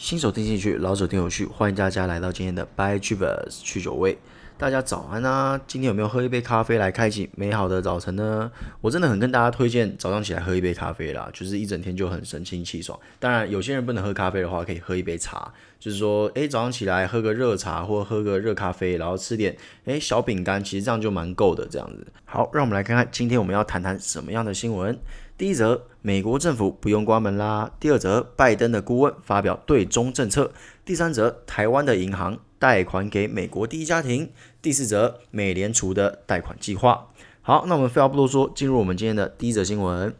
新手听进去，老手听有趣，欢迎大家来到今天的 By Travers 去酒味。大家早安啊！今天有没有喝一杯咖啡来开启美好的早晨呢？我真的很跟大家推荐早上起来喝一杯咖啡啦，就是一整天就很神清气爽。当然，有些人不能喝咖啡的话，可以喝一杯茶，就是说，诶，早上起来喝个热茶或喝个热咖啡，然后吃点诶小饼干，其实这样就蛮够的。这样子，好，让我们来看看今天我们要谈谈什么样的新闻。第一则，美国政府不用关门啦。第二则，拜登的顾问发表对中政策。第三则，台湾的银行贷款给美国第一家庭。第四则，美联储的贷款计划。好，那我们废话不多说，进入我们今天的第一则新闻。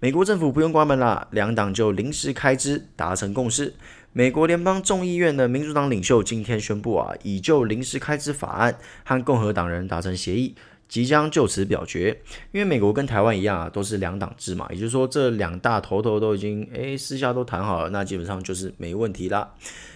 美国政府不用关门啦，两党就临时开支达成共识。美国联邦众议院的民主党领袖今天宣布啊，已就临时开支法案和共和党人达成协议。即将就此表决，因为美国跟台湾一样啊，都是两党制嘛，也就是说这两大头头都已经诶私下都谈好了，那基本上就是没问题啦。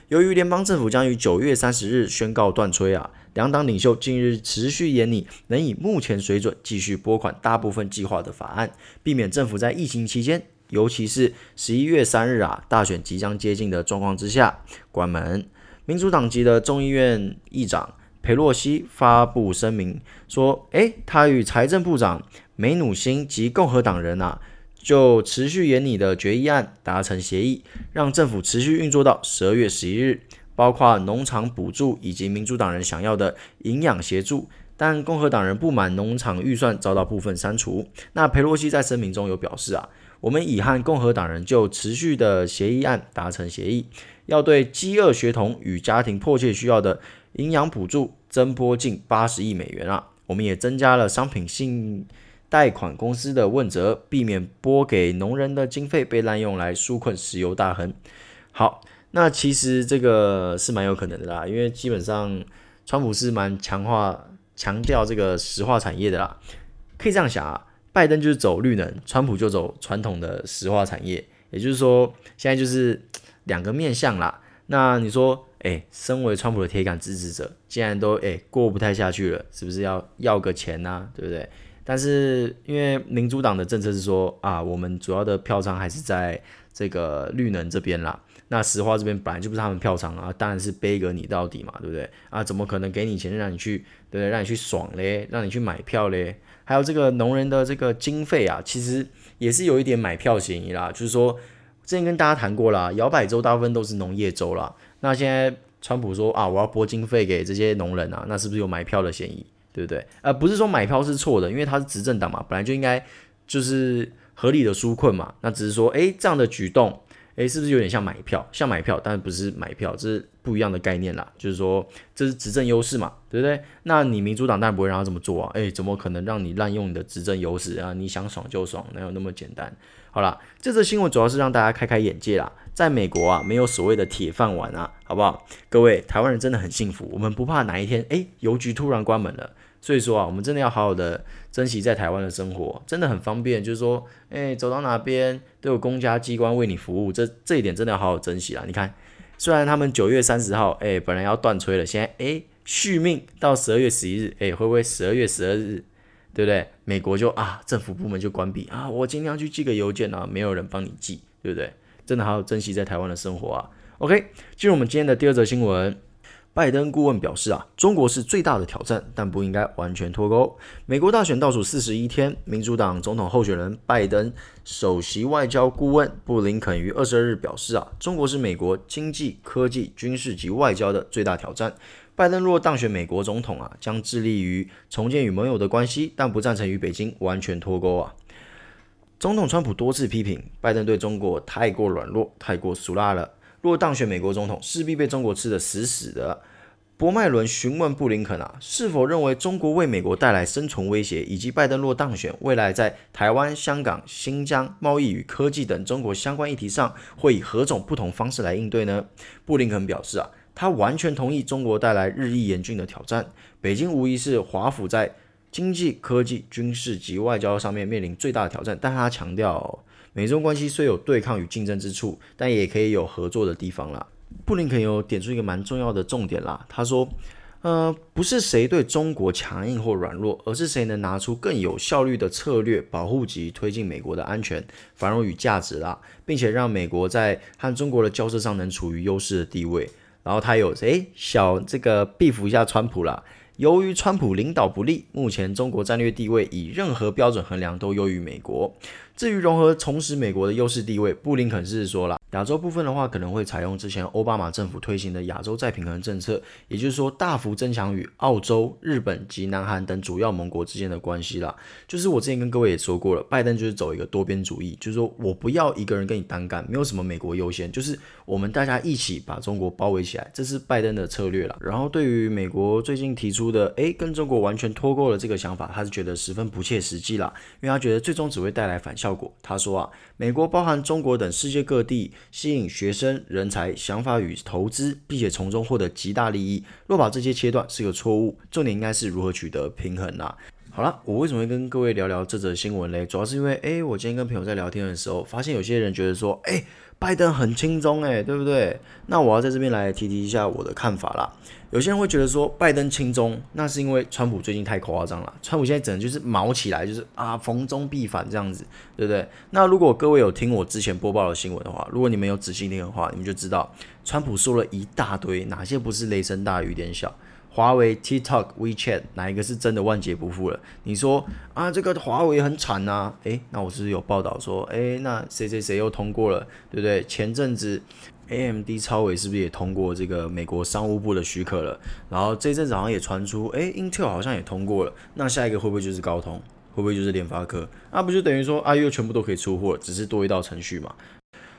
由于联邦政府将于九月三十日宣告断炊啊，两党领袖近日持续研拟能以目前水准继续拨款大部分计划的法案，避免政府在疫情期间，尤其是十一月三日啊大选即将接近的状况之下关门。民主党籍的众议院议长。裴洛西发布声明说：“诶，他与财政部长梅努辛及共和党人啊，就持续研拟的决议案达成协议，让政府持续运作到十二月十一日，包括农场补助以及民主党人想要的营养协助。但共和党人不满农场预算遭到部分删除。那裴洛西在声明中有表示啊，我们已和共和党人就持续的协议案达成协议，要对饥饿学童与家庭迫切需要的。”营养补助增拨近八十亿美元啊！我们也增加了商品性贷款公司的问责，避免拨给农人的经费被滥用来纾困石油大亨。好，那其实这个是蛮有可能的啦，因为基本上川普是蛮强化强调这个石化产业的啦。可以这样想啊，拜登就是走绿能，川普就走传统的石化产业，也就是说现在就是两个面向啦。那你说？哎，身为川普的铁杆支持者，既然都哎过不太下去了，是不是要要个钱呢、啊？对不对？但是因为民主党的政策是说啊，我们主要的票仓还是在这个绿能这边啦。那石化这边本来就不是他们票仓啊，当然是背个你到底嘛，对不对？啊，怎么可能给你钱让你去，对不对？让你去爽嘞，让你去买票嘞？还有这个农人的这个经费啊，其实也是有一点买票嫌疑啦。就是说，之前跟大家谈过啦，摇摆州大部分都是农业州啦。那现在川普说啊，我要拨经费给这些农人啊，那是不是有买票的嫌疑？对不对？呃，不是说买票是错的，因为他是执政党嘛，本来就应该就是合理的纾困嘛。那只是说，诶，这样的举动，诶，是不是有点像买票？像买票，但不是买票，这是不一样的概念啦。就是说，这是执政优势嘛，对不对？那你民主党当然不会让他这么做啊，诶，怎么可能让你滥用你的执政优势啊？你想爽就爽，哪有那么简单？好啦，这则新闻主要是让大家开开眼界啦。在美国啊，没有所谓的铁饭碗啊，好不好？各位台湾人真的很幸福，我们不怕哪一天，诶，邮局突然关门了。所以说啊，我们真的要好好的珍惜在台湾的生活，真的很方便。就是说，诶，走到哪边都有公家机关为你服务，这这一点真的要好好珍惜啦。你看，虽然他们九月三十号，诶，本来要断炊了，现在诶续命到十二月十一日，诶，会不会十二月十二日，对不对？美国就啊，政府部门就关闭啊，我今天要去寄个邮件啊，没有人帮你寄，对不对？真的好好珍惜在台湾的生活啊！OK，进入我们今天的第二则新闻。拜登顾问表示啊，中国是最大的挑战，但不应该完全脱钩。美国大选倒数四十一天，民主党总统候选人拜登首席外交顾问布林肯于二十二日表示啊，中国是美国经济、科技、军事及外交的最大挑战。拜登若当选美国总统啊，将致力于重建与盟友的关系，但不赞成与北京完全脱钩啊。总统川普多次批评拜登对中国太过软弱、太过俗辣了。若当选美国总统，势必被中国吃得死死的。博麦伦询问布林肯啊，是否认为中国为美国带来生存威胁，以及拜登若当选，未来在台湾、香港、新疆、贸易与科技等中国相关议题上，会以何种不同方式来应对呢？布林肯表示啊，他完全同意中国带来日益严峻的挑战，北京无疑是华府在。经济、科技、军事及外交上面面临最大的挑战，但他强调，美中关系虽有对抗与竞争之处，但也可以有合作的地方啦。布林肯有点出一个蛮重要的重点啦，他说，呃，不是谁对中国强硬或软弱，而是谁能拿出更有效率的策略，保护及推进美国的安全、繁荣与价值啦，并且让美国在和中国的交涉上能处于优势的地位。然后他有诶小这个 beef 一下川普啦。由于川普领导不力，目前中国战略地位以任何标准衡量都优于美国。至于如何重拾美国的优势地位，布林肯是说了。亚洲部分的话，可能会采用之前奥巴马政府推行的亚洲再平衡政策，也就是说，大幅增强与澳洲、日本及南韩等主要盟国之间的关系啦。就是我之前跟各位也说过了，拜登就是走一个多边主义，就是说我不要一个人跟你单干，没有什么美国优先，就是我们大家一起把中国包围起来，这是拜登的策略啦。然后对于美国最近提出的，诶，跟中国完全脱钩了这个想法，他是觉得十分不切实际啦，因为他觉得最终只会带来反效果。他说啊，美国包含中国等世界各地。吸引学生、人才、想法与投资，并且从中获得极大利益。若把这些切断是个错误，重点应该是如何取得平衡呐、啊？好了，我为什么会跟各位聊聊这则新闻嘞？主要是因为，诶，我今天跟朋友在聊天的时候，发现有些人觉得说，诶，拜登很轻中，诶，对不对？那我要在这边来提提一下我的看法啦。有些人会觉得说拜登轻中，那是因为川普最近太夸张了。川普现在整就是毛起来，就是啊逢中必反这样子，对不对？那如果各位有听我之前播报的新闻的话，如果你们有仔细听的话，你们就知道川普说了一大堆，哪些不是雷声大雨点小？华为、TikTok、WeChat 哪一个是真的万劫不复了？你说啊，这个华为很惨呐，诶，那我是不是有报道说，诶，那谁谁谁又通过了，对不对？前阵子。AMD 超微是不是也通过这个美国商务部的许可了？然后这阵子好像也传出，哎，Intel 好像也通过了。那下一个会不会就是高通？会不会就是联发科？那不就等于说，啊，又全部都可以出货，只是多一道程序嘛？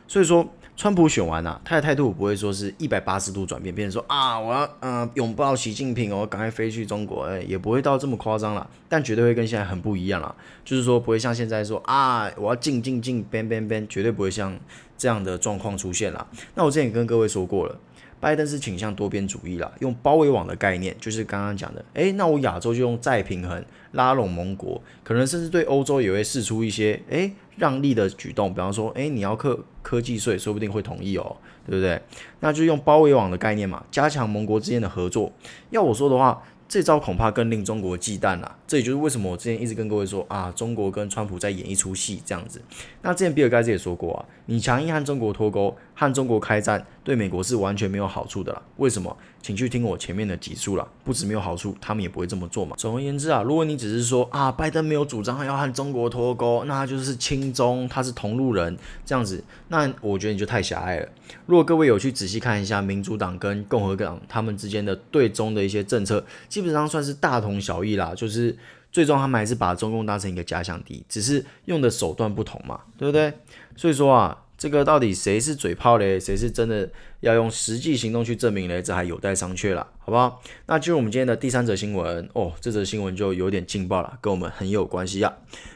所以说，川普选完呐、啊，他的态度不会说是一百八十度转变，变成说啊，我要嗯、呃、拥抱习近平哦，赶快飞去中国，哎，也不会到这么夸张了，但绝对会跟现在很不一样了，就是说不会像现在说啊，我要进进进，ban ban ban，绝对不会像这样的状况出现了。那我之前也跟各位说过了。拜登是倾向多边主义啦，用包围网的概念，就是刚刚讲的，诶，那我亚洲就用再平衡，拉拢盟国，可能甚至对欧洲也会试出一些诶让利的举动，比方说，诶，你要科科技税，说不定会同意哦，对不对？那就用包围网的概念嘛，加强盟国之间的合作。要我说的话。这招恐怕更令中国忌惮啦，这也就是为什么我之前一直跟各位说啊，中国跟川普在演一出戏这样子。那之前比尔盖茨也说过啊，你强硬和中国脱钩，和中国开战，对美国是完全没有好处的啦。为什么？请去听我前面的集数了，不止没有好处，他们也不会这么做嘛。总而言之啊，如果你只是说啊，拜登没有主张要和中国脱钩，那他就是亲中，他是同路人这样子，那我觉得你就太狭隘了。如果各位有去仔细看一下民主党跟共和党他们之间的对中的一些政策，基本上算是大同小异啦，就是最终他们还是把中共当成一个假想敌，只是用的手段不同嘛，对不对？所以说啊。这个到底谁是嘴炮嘞？谁是真的要用实际行动去证明嘞？这还有待商榷了，好不好？那进入我们今天的第三则新闻哦，这则新闻就有点劲爆了，跟我们很有关系、啊。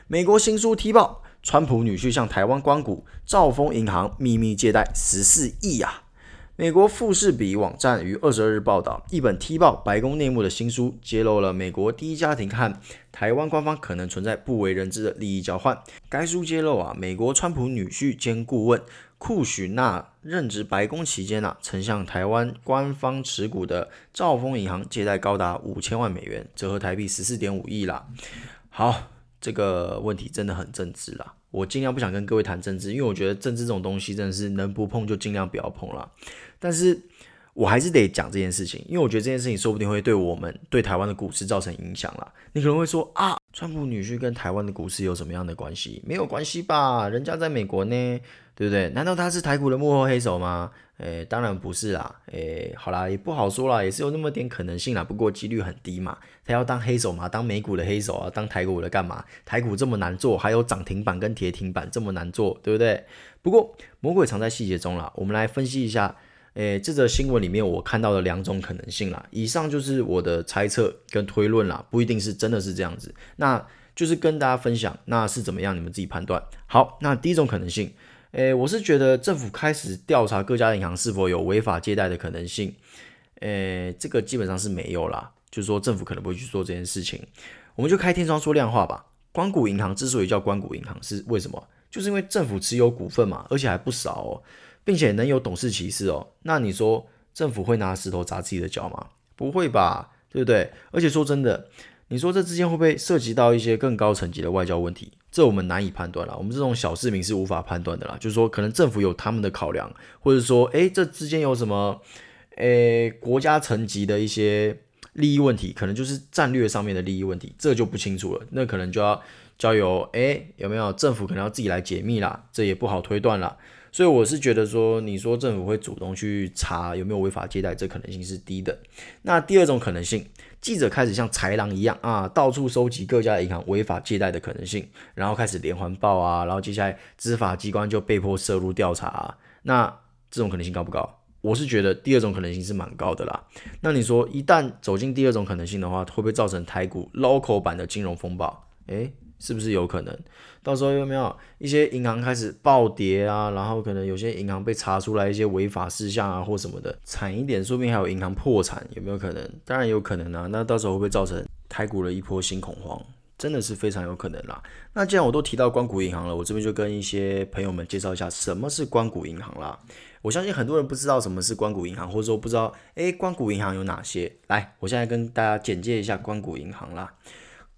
美国新书踢爆，川普女婿向台湾光谷，兆丰银行秘密借贷十四亿呀。美国富士比网站于二十二日报道，一本踢爆白宫内幕的新书，揭露了美国第一家庭和台湾官方可能存在不为人知的利益交换。该书揭露啊，美国川普女婿兼顾问库许纳任职白宫期间啊，曾向台湾官方持股的兆丰银行借贷高达五千万美元，折合台币十四点五亿啦。好，这个问题真的很政治啦。我尽量不想跟各位谈政治，因为我觉得政治这种东西真的是能不碰就尽量不要碰了。但是我还是得讲这件事情，因为我觉得这件事情说不定会对我们对台湾的股市造成影响啦。你可能会说啊，川普女婿跟台湾的股市有什么样的关系？没有关系吧，人家在美国呢。对不对？难道他是台股的幕后黑手吗？诶，当然不是啦。诶，好啦，也不好说啦，也是有那么点可能性啦。不过几率很低嘛。他要当黑手嘛，当美股的黑手啊，当台股的干嘛？台股这么难做，还有涨停板跟跌停板这么难做，对不对？不过魔鬼藏在细节中啦。我们来分析一下，诶，这则新闻里面我看到的两种可能性啦。以上就是我的猜测跟推论啦，不一定是真的是这样子。那就是跟大家分享，那是怎么样？你们自己判断。好，那第一种可能性。诶，我是觉得政府开始调查各家银行是否有违法借贷的可能性。诶，这个基本上是没有啦，就是说政府可能不会去做这件事情。我们就开天窗说亮话吧。光谷银行之所以叫光谷银行，是为什么？就是因为政府持有股份嘛，而且还不少，并且能有董事歧视哦。那你说政府会拿石头砸自己的脚吗？不会吧？对不对？而且说真的，你说这之间会不会涉及到一些更高层级的外交问题？这我们难以判断了，我们这种小市民是无法判断的啦。就是说，可能政府有他们的考量，或者说，诶，这之间有什么，诶，国家层级的一些利益问题，可能就是战略上面的利益问题，这就不清楚了。那可能就要交由，诶，有没有政府可能要自己来解密啦？这也不好推断了。所以我是觉得说，你说政府会主动去查有没有违法借贷，这可能性是低的。那第二种可能性，记者开始像豺狼一样啊，到处收集各家银行违法借贷的可能性，然后开始连环报啊，然后接下来执法机关就被迫涉入调查啊。那这种可能性高不高？我是觉得第二种可能性是蛮高的啦。那你说一旦走进第二种可能性的话，会不会造成台股 local 版的金融风暴？诶。是不是有可能？到时候有没有一些银行开始暴跌啊？然后可能有些银行被查出来一些违法事项啊，或什么的，惨一点，说不定还有银行破产，有没有可能？当然有可能啊。那到时候会不会造成台股的一波新恐慌？真的是非常有可能啦。那既然我都提到官股银行了，我这边就跟一些朋友们介绍一下什么是官股银行啦。我相信很多人不知道什么是官股银行，或者说不知道，诶，官股银行有哪些？来，我现在跟大家简介一下官股银行啦。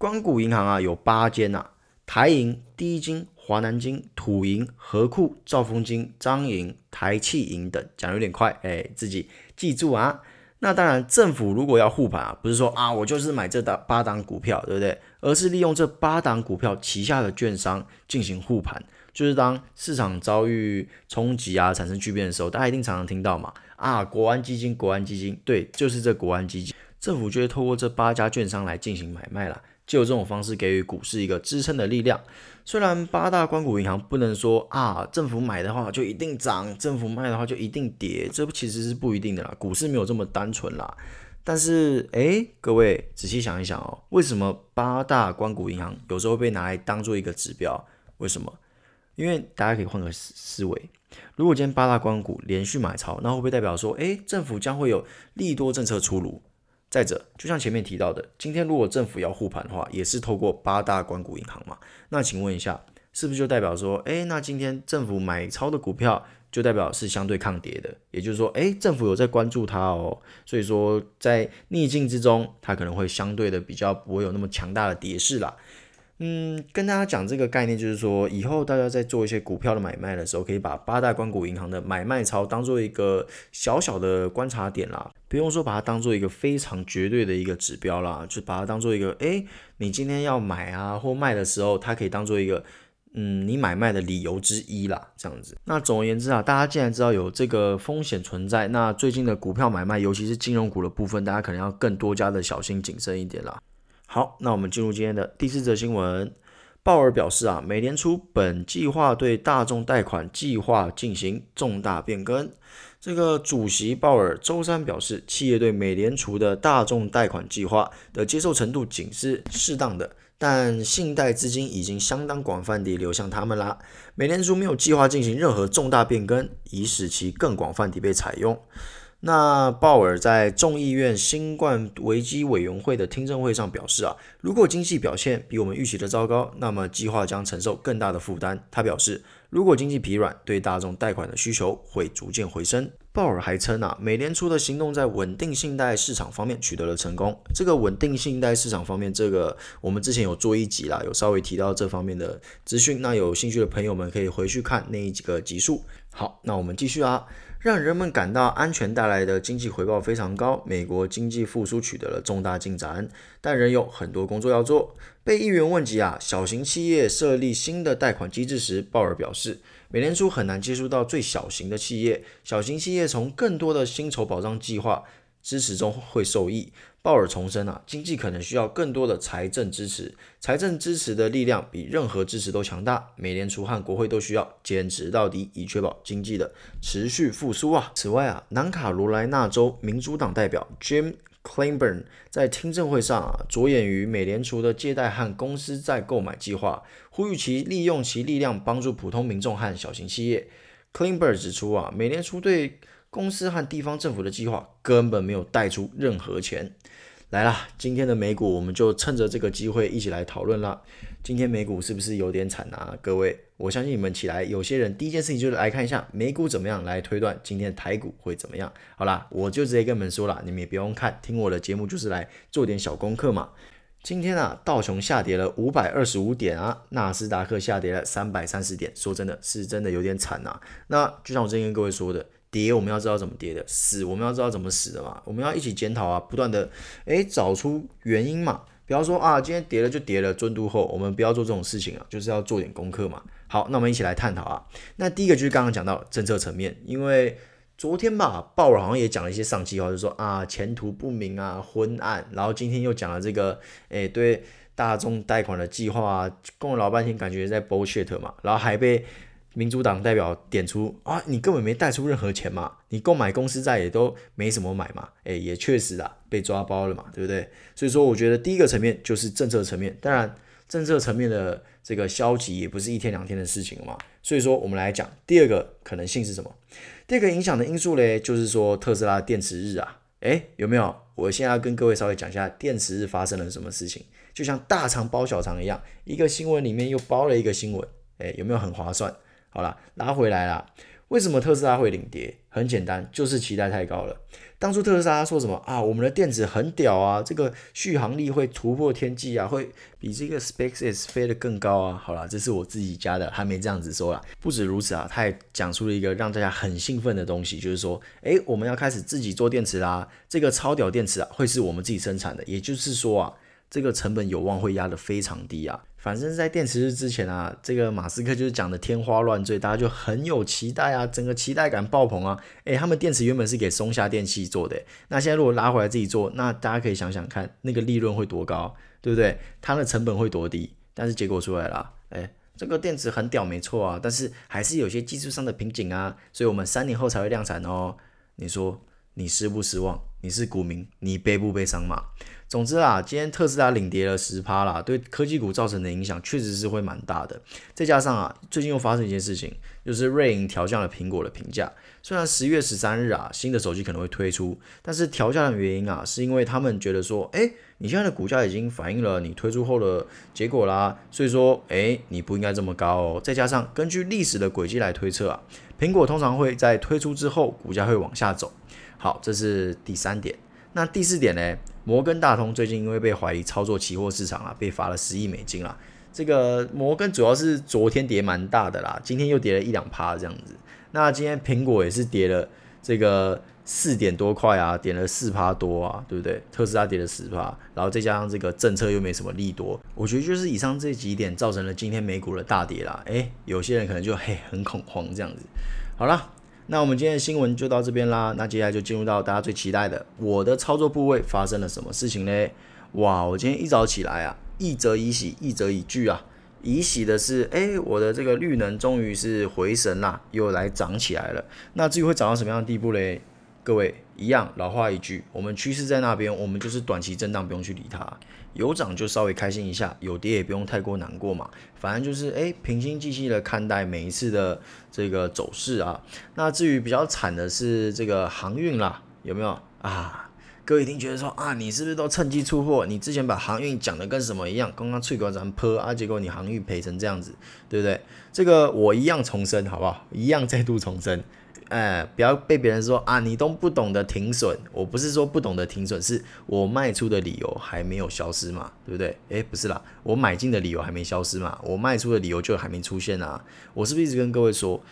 光股银行啊，有八间呐，台银、第一金、华南金、土银、合库、兆丰金、彰银、台企银等，讲的有点快，哎，自己记住啊。那当然，政府如果要护盘啊，不是说啊，我就是买这档八档股票，对不对？而是利用这八档股票旗下的券商进行护盘，就是当市场遭遇冲击啊，产生巨变的时候，大家一定常常听到嘛，啊，国安基金，国安基金，对，就是这国安基金，政府就会透过这八家券商来进行买卖了。就有这种方式给予股市一个支撑的力量。虽然八大关股银行不能说啊，政府买的话就一定涨，政府卖的话就一定跌，这其实是不一定的啦。股市没有这么单纯啦。但是，诶，各位仔细想一想哦，为什么八大关股银行有时候被拿来当做一个指标？为什么？因为大家可以换个思思维，如果今天八大关股连续买超，那会不会代表说，诶，政府将会有利多政策出炉？再者，就像前面提到的，今天如果政府要护盘的话，也是透过八大关谷银行嘛。那请问一下，是不是就代表说，哎，那今天政府买超的股票，就代表是相对抗跌的？也就是说，哎，政府有在关注它哦。所以说，在逆境之中，它可能会相对的比较不会有那么强大的跌势啦。嗯，跟大家讲这个概念，就是说以后大家在做一些股票的买卖的时候，可以把八大关股银行的买卖操当做一个小小的观察点啦，不用说把它当做一个非常绝对的一个指标啦，就把它当做一个，诶，你今天要买啊或卖的时候，它可以当做一个，嗯，你买卖的理由之一啦，这样子。那总而言之啊，大家既然知道有这个风险存在，那最近的股票买卖，尤其是金融股的部分，大家可能要更多加的小心谨慎一点啦。好，那我们进入今天的第四则新闻。鲍尔表示啊，美联储本计划对大众贷款计划进行重大变更。这个主席鲍尔周三表示，企业对美联储的大众贷款计划的接受程度仅是适当的，但信贷资金已经相当广泛地流向他们啦。美联储没有计划进行任何重大变更，以使其更广泛地被采用。那鲍尔在众议院新冠危机委员会的听证会上表示啊，如果经济表现比我们预期的糟糕，那么计划将承受更大的负担。他表示，如果经济疲软，对大众贷款的需求会逐渐回升。鲍尔还称啊，美联储的行动在稳定信贷市场方面取得了成功。这个稳定信贷市场方面，这个我们之前有做一集啦，有稍微提到这方面的资讯。那有兴趣的朋友们可以回去看那几个集数。好，那我们继续啊。让人们感到安全带来的经济回报非常高，美国经济复苏取得了重大进展，但仍有很多工作要做。被议员问及啊，小型企业设立新的贷款机制时，鲍尔表示，美联储很难接触到最小型的企业，小型企业从更多的薪酬保障计划支持中会受益。鲍尔重申啊，经济可能需要更多的财政支持，财政支持的力量比任何支持都强大。美联储和国会都需要坚持到底，以确保经济的持续复苏啊。此外啊，南卡罗来纳州民主党代表 Jim Clyburn 在听证会上啊，着眼于美联储的借贷和公司债购买计划，呼吁其利用其力量帮助普通民众和小型企业。Clyburn 指出啊，美联储对公司和地方政府的计划根本没有贷出任何钱。来啦，今天的美股我们就趁着这个机会一起来讨论啦。今天美股是不是有点惨啊？各位，我相信你们起来，有些人第一件事情就是来看一下美股怎么样，来推断今天的台股会怎么样。好啦，我就直接跟你们说了，你们也不用看，听我的节目就是来做点小功课嘛。今天啊，道琼下跌了五百二十五点啊，纳斯达克下跌了三百三十点，说真的是真的有点惨啊。那就像我之前跟各位说的。跌我们要知道怎么跌的，死我们要知道怎么死的嘛。我们要一起检讨啊，不断的诶找出原因嘛。比方说啊，今天跌了就跌了，尊嘟后我们不要做这种事情啊，就是要做点功课嘛。好，那我们一起来探讨啊。那第一个就是刚刚讲到政策层面，因为昨天吧，鲍尔好像也讲了一些丧气话，就是说啊前途不明啊，昏暗。然后今天又讲了这个，诶对大众贷款的计划啊，供了老半天感觉在 bullshit 嘛，然后还被。民主党代表点出啊，你根本没贷出任何钱嘛，你购买公司债也都没什么买嘛，诶，也确实啊，被抓包了嘛，对不对？所以说，我觉得第一个层面就是政策层面，当然政策层面的这个消极也不是一天两天的事情了嘛。所以说，我们来讲第二个可能性是什么？第二个影响的因素嘞，就是说特斯拉电池日啊，诶，有没有？我现在要跟各位稍微讲一下电池日发生了什么事情，就像大肠包小肠一样，一个新闻里面又包了一个新闻，诶，有没有很划算？好了，拉回来了。为什么特斯拉会领跌？很简单，就是期待太高了。当初特斯拉说什么啊？我们的电池很屌啊，这个续航力会突破天际啊，会比这个 SpaceX 飞得更高啊。好了，这是我自己家的，还没这样子说啦。不止如此啊，他还讲出了一个让大家很兴奋的东西，就是说，诶，我们要开始自己做电池啦。这个超屌电池啊，会是我们自己生产的。也就是说啊，这个成本有望会压得非常低啊。反正，在电池日之前啊，这个马斯克就是讲的天花乱坠，大家就很有期待啊，整个期待感爆棚啊。诶，他们电池原本是给松下电器做的，那现在如果拉回来自己做，那大家可以想想看，那个利润会多高，对不对？它的成本会多低？但是结果出来了，诶，这个电池很屌，没错啊，但是还是有些技术上的瓶颈啊，所以我们三年后才会量产哦。你说你失不失望？你是股民，你悲不悲伤嘛？总之啊，今天特斯拉领跌了十趴啦，对科技股造成的影响确实是会蛮大的。再加上啊，最近又发生一件事情，就是瑞银调降了苹果的评价。虽然十月十三日啊，新的手机可能会推出，但是调降的原因啊，是因为他们觉得说，诶，你现在的股价已经反映了你推出后的结果啦，所以说，诶，你不应该这么高哦。再加上根据历史的轨迹来推测啊，苹果通常会在推出之后，股价会往下走。好，这是第三点。那第四点呢？摩根大通最近因为被怀疑操作期货市场啊，被罚了十亿美金啦。这个摩根主要是昨天跌蛮大的啦，今天又跌了一两趴这样子。那今天苹果也是跌了这个四点多块啊，跌了四趴多啊，对不对？特斯拉跌了十趴，然后再加上这个政策又没什么利多，我觉得就是以上这几点造成了今天美股的大跌啦。诶，有些人可能就嘿很恐慌这样子。好了。那我们今天的新闻就到这边啦。那接下来就进入到大家最期待的，我的操作部位发生了什么事情呢？哇，我今天一早起来啊，一则以喜，一则以惧啊。以喜的是，哎，我的这个绿能终于是回神啦，又来涨起来了。那至于会涨到什么样的地步嘞？各位一样，老话一句，我们趋势在那边，我们就是短期震荡，不用去理它。有涨就稍微开心一下，有跌也不用太过难过嘛。反正就是诶，平心静气的看待每一次的这个走势啊。那至于比较惨的是这个航运啦，有没有啊？各位一定觉得说啊，你是不是都趁机出货？你之前把航运讲的跟什么一样？刚刚脆管咱泼啊，结果你航运赔成这样子，对不对？这个我一样重申，好不好？一样再度重申。哎，不要被别人说啊，你都不懂得停损。我不是说不懂得停损，是我卖出的理由还没有消失嘛，对不对？哎，不是啦，我买进的理由还没消失嘛，我卖出的理由就还没出现啊。我是不是一直跟各位说，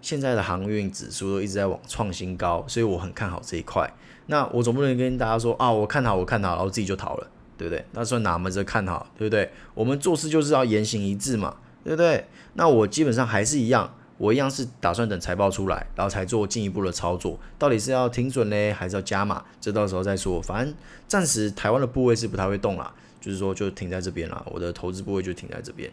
现在的航运指数一直在往创新高，所以我很看好这一块。那我总不能跟大家说啊，我看好，我看好，然后自己就逃了，对不对？那算哪门子看好，对不对？我们做事就是要言行一致嘛，对不对？那我基本上还是一样。我一样是打算等财报出来，然后才做进一步的操作。到底是要停损呢，还是要加码？这到时候再说。反正暂时台湾的部位是不太会动啦，就是说就停在这边啦。我的投资部位就停在这边。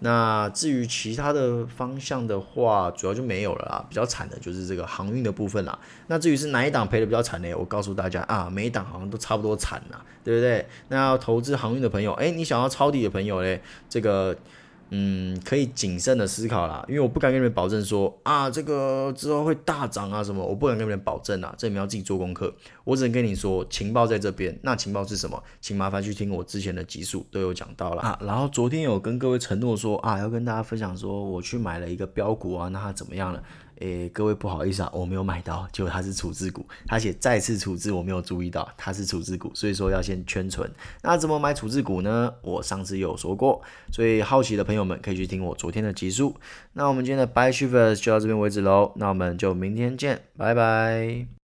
那至于其他的方向的话，主要就没有了啦。比较惨的就是这个航运的部分啦。那至于是哪一档赔的比较惨呢？我告诉大家啊，每一档好像都差不多惨啦，对不对？那要投资航运的朋友，诶，你想要抄底的朋友嘞，这个。嗯，可以谨慎的思考啦，因为我不敢跟你们保证说啊，这个之后会大涨啊什么，我不敢跟你们保证啊，这你们要自己做功课。我只能跟你说，情报在这边。那情报是什么？请麻烦去听我之前的集数都有讲到了啊。然后昨天有跟各位承诺说啊，要跟大家分享说我去买了一个标股啊，那它怎么样了？诶，各位不好意思啊，我没有买到，结果它是处置股，而且再次处置，我没有注意到它是处置股，所以说要先圈存。那怎么买处置股呢？我上次有说过，所以好奇的朋友们可以去听我昨天的集数。那我们今天的 by shivers 就到这边为止喽，那我们就明天见，拜拜。